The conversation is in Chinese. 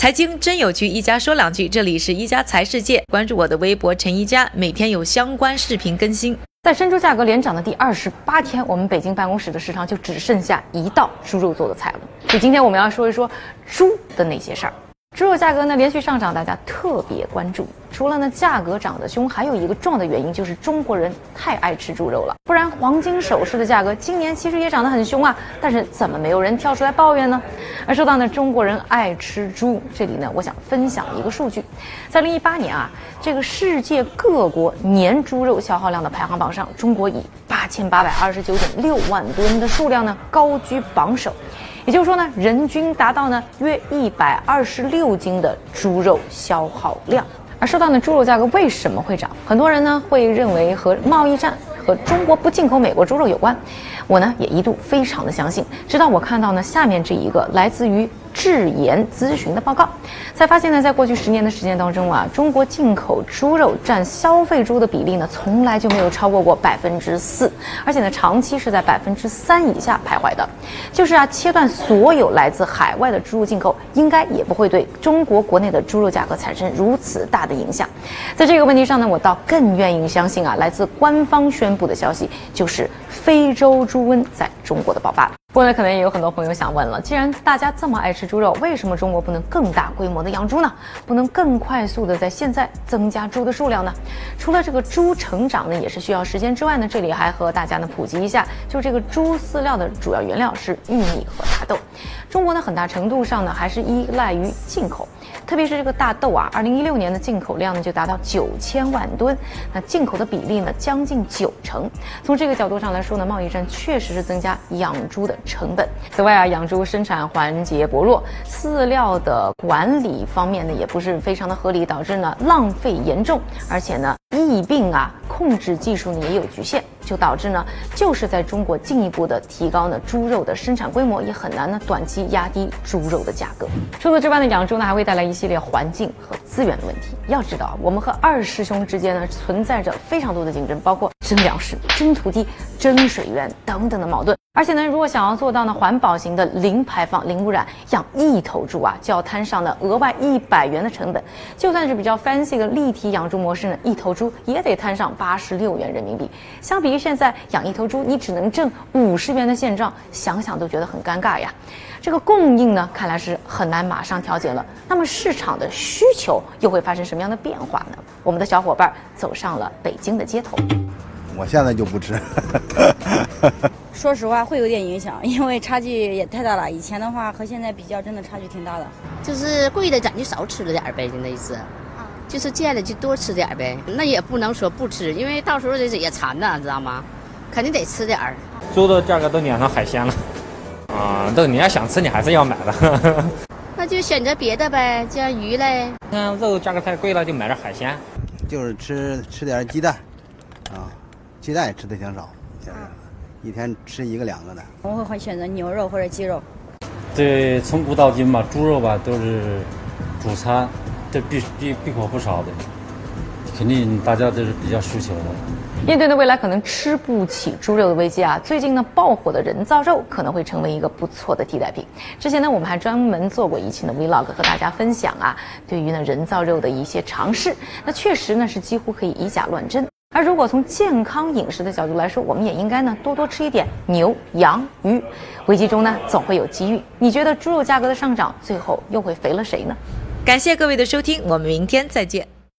财经真有趣，一家说两句。这里是一家财世界，关注我的微博陈一家，每天有相关视频更新。在生猪价格连涨的第二十八天，我们北京办公室的食堂就只剩下一道猪肉做的菜了。所以今天我们要说一说猪的那些事儿。猪肉价格呢连续上涨，大家特别关注。除了呢价格涨得凶，还有一个重要的原因就是中国人太爱吃猪肉了。不然黄金首饰的价格今年其实也涨得很凶啊，但是怎么没有人跳出来抱怨呢？而说到呢中国人爱吃猪，这里呢我想分享一个数据，在零一八年啊，这个世界各国年猪肉消耗量的排行榜上，中国以八千八百二十九点六万吨的数量呢高居榜首。也就是说呢，人均达到呢约一百二十六斤的猪肉消耗量。而说到呢猪肉价格为什么会涨，很多人呢会认为和贸易战和中国不进口美国猪肉有关。我呢也一度非常的相信，直到我看到呢下面这一个来自于。智研咨询的报告，才发现呢，在过去十年的时间当中啊，中国进口猪肉占消费猪的比例呢，从来就没有超过过百分之四，而且呢，长期是在百分之三以下徘徊的。就是啊，切断所有来自海外的猪肉进口，应该也不会对中国国内的猪肉价格产生如此大的影响。在这个问题上呢，我倒更愿意相信啊，来自官方宣布的消息，就是非洲猪瘟在中国的爆发。不过呢，可能也有很多朋友想问了：既然大家这么爱吃猪肉，为什么中国不能更大规模的养猪呢？不能更快速的在现在增加猪的数量呢？除了这个猪成长呢也是需要时间之外呢，这里还和大家呢普及一下，就这个猪饲料的主要原料是玉米和大豆。中国呢很大程度上呢还是依赖于进口，特别是这个大豆啊，二零一六年的进口量呢就达到九千万吨，那进口的比例呢将近九成。从这个角度上来说呢，贸易战确实是增加养猪的。成本。此外啊，养猪生产环节薄弱，饲料的管理方面呢也不是非常的合理，导致呢浪费严重，而且呢疫病啊控制技术呢也有局限。就导致呢，就是在中国进一步的提高呢猪肉的生产规模，也很难呢短期压低猪肉的价格。除此之外呢，养猪呢还会带来一系列环境和资源的问题。要知道，我们和二师兄之间呢存在着非常多的竞争，包括争粮食、争土地、争水源等等的矛盾。而且呢，如果想要做到呢环保型的零排放、零污染，养一头猪啊就要摊上呢额外一百元的成本。就算是比较 fancy 的立体养猪模式呢，一头猪也得摊上八十六元人民币。相比于现在养一头猪，你只能挣五十元的现状，想想都觉得很尴尬呀。这个供应呢，看来是很难马上调节了。那么市场的需求又会发生什么样的变化呢？我们的小伙伴走上了北京的街头。我现在就不吃。说实话，会有点影响，因为差距也太大了。以前的话和现在比较，真的差距挺大的。就是贵的咱就少吃了点呗，就那意思。就是贱的就多吃点呗，那也不能说不吃，因为到时候这也馋呐，知道吗？肯定得吃点儿。猪的价格都撵上海鲜了，啊，都你要想吃，你还是要买的。那就选择别的呗，像鱼嘞。看肉价格太贵了，就买点海鲜。就是吃吃点鸡蛋，啊，鸡蛋也吃的挺少，现在一天吃一个两个的。我会会选择牛肉或者鸡肉。对，从古到今吧，猪肉吧都是主餐。这必必必可不少的，肯定大家都是比较需求的。面对呢未来可能吃不起猪肉的危机啊，最近呢爆火的人造肉可能会成为一个不错的替代品。之前呢我们还专门做过一期的 vlog 和大家分享啊，对于呢人造肉的一些尝试，那确实呢是几乎可以以假乱真。而如果从健康饮食的角度来说，我们也应该呢多多吃一点牛、羊、鱼。危机中呢总会有机遇。你觉得猪肉价格的上涨最后又会肥了谁呢？感谢各位的收听，我们明天再见。